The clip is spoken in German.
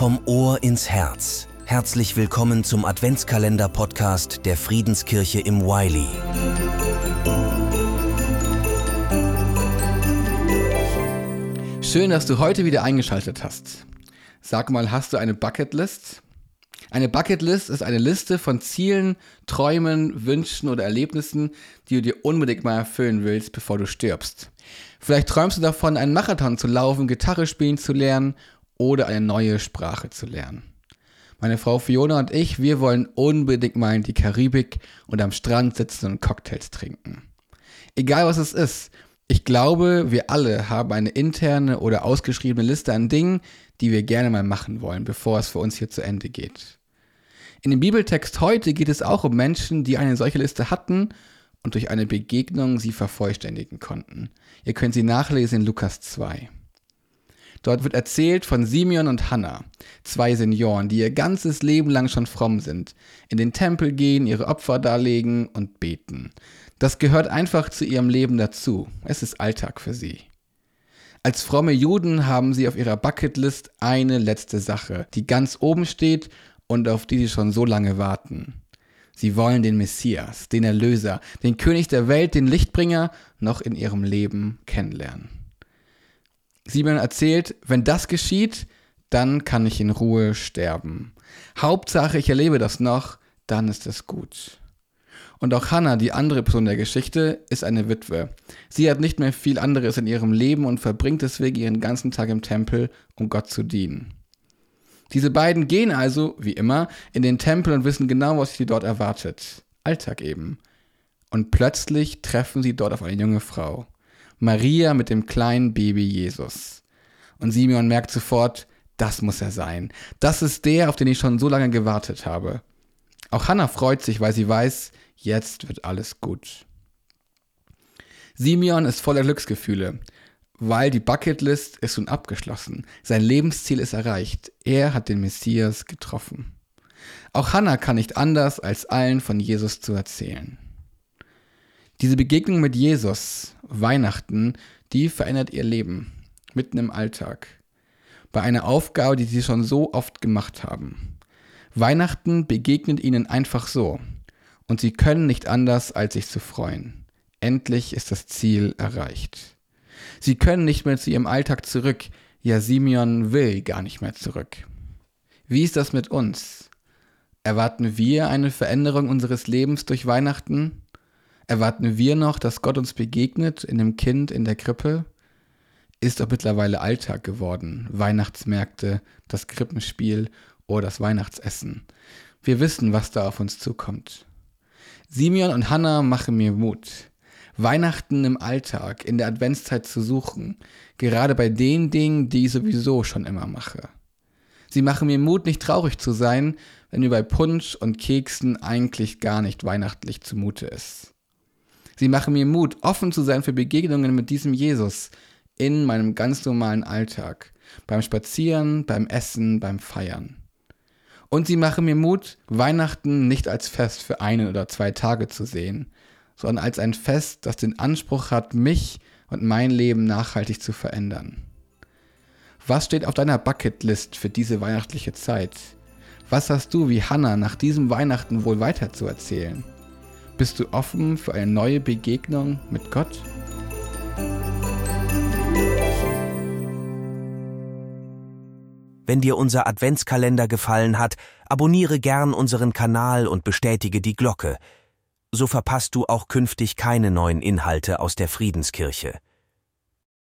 Vom Ohr ins Herz. Herzlich willkommen zum Adventskalender-Podcast der Friedenskirche im Wiley. Schön, dass du heute wieder eingeschaltet hast. Sag mal, hast du eine Bucketlist? Eine Bucketlist ist eine Liste von Zielen, Träumen, Wünschen oder Erlebnissen, die du dir unbedingt mal erfüllen willst, bevor du stirbst. Vielleicht träumst du davon, einen Marathon zu laufen, Gitarre spielen zu lernen oder eine neue Sprache zu lernen. Meine Frau Fiona und ich, wir wollen unbedingt mal in die Karibik und am Strand sitzen und Cocktails trinken. Egal was es ist, ich glaube, wir alle haben eine interne oder ausgeschriebene Liste an Dingen, die wir gerne mal machen wollen, bevor es für uns hier zu Ende geht. In dem Bibeltext heute geht es auch um Menschen, die eine solche Liste hatten und durch eine Begegnung sie vervollständigen konnten. Ihr könnt sie nachlesen in Lukas 2. Dort wird erzählt von Simeon und Hannah, zwei Senioren, die ihr ganzes Leben lang schon fromm sind, in den Tempel gehen, ihre Opfer darlegen und beten. Das gehört einfach zu ihrem Leben dazu. Es ist Alltag für sie. Als fromme Juden haben sie auf ihrer Bucketlist eine letzte Sache, die ganz oben steht und auf die sie schon so lange warten. Sie wollen den Messias, den Erlöser, den König der Welt, den Lichtbringer noch in ihrem Leben kennenlernen. Simon erzählt, wenn das geschieht, dann kann ich in Ruhe sterben. Hauptsache, ich erlebe das noch, dann ist es gut. Und auch Hannah, die andere Person der Geschichte, ist eine Witwe. Sie hat nicht mehr viel anderes in ihrem Leben und verbringt deswegen ihren ganzen Tag im Tempel, um Gott zu dienen. Diese beiden gehen also, wie immer, in den Tempel und wissen genau, was sie dort erwartet. Alltag eben. Und plötzlich treffen sie dort auf eine junge Frau. Maria mit dem kleinen Baby Jesus. Und Simeon merkt sofort, das muss er sein. Das ist der, auf den ich schon so lange gewartet habe. Auch Hannah freut sich, weil sie weiß, jetzt wird alles gut. Simeon ist voller Glücksgefühle weil die Bucketlist ist nun abgeschlossen. Sein Lebensziel ist erreicht. Er hat den Messias getroffen. Auch Hannah kann nicht anders, als allen von Jesus zu erzählen. Diese Begegnung mit Jesus, Weihnachten, die verändert ihr Leben, mitten im Alltag. Bei einer Aufgabe, die sie schon so oft gemacht haben. Weihnachten begegnet ihnen einfach so. Und sie können nicht anders, als sich zu freuen. Endlich ist das Ziel erreicht. Sie können nicht mehr zu ihrem Alltag zurück. Ja, Simeon will gar nicht mehr zurück. Wie ist das mit uns? Erwarten wir eine Veränderung unseres Lebens durch Weihnachten? Erwarten wir noch, dass Gott uns begegnet in dem Kind in der Krippe? Ist doch mittlerweile Alltag geworden. Weihnachtsmärkte, das Krippenspiel oder das Weihnachtsessen. Wir wissen, was da auf uns zukommt. Simeon und Hannah machen mir Mut. Weihnachten im Alltag, in der Adventszeit zu suchen, gerade bei den Dingen, die ich sowieso schon immer mache. Sie machen mir Mut, nicht traurig zu sein, wenn mir bei Punsch und Keksen eigentlich gar nicht weihnachtlich zumute ist. Sie machen mir Mut, offen zu sein für Begegnungen mit diesem Jesus in meinem ganz normalen Alltag, beim Spazieren, beim Essen, beim Feiern. Und sie machen mir Mut, Weihnachten nicht als Fest für einen oder zwei Tage zu sehen, sondern als ein Fest, das den Anspruch hat, mich und mein Leben nachhaltig zu verändern. Was steht auf deiner Bucketlist für diese weihnachtliche Zeit? Was hast du wie Hannah nach diesem Weihnachten wohl weiterzuerzählen? Bist du offen für eine neue Begegnung mit Gott? Wenn dir unser Adventskalender gefallen hat, abonniere gern unseren Kanal und bestätige die Glocke – so verpasst du auch künftig keine neuen Inhalte aus der Friedenskirche.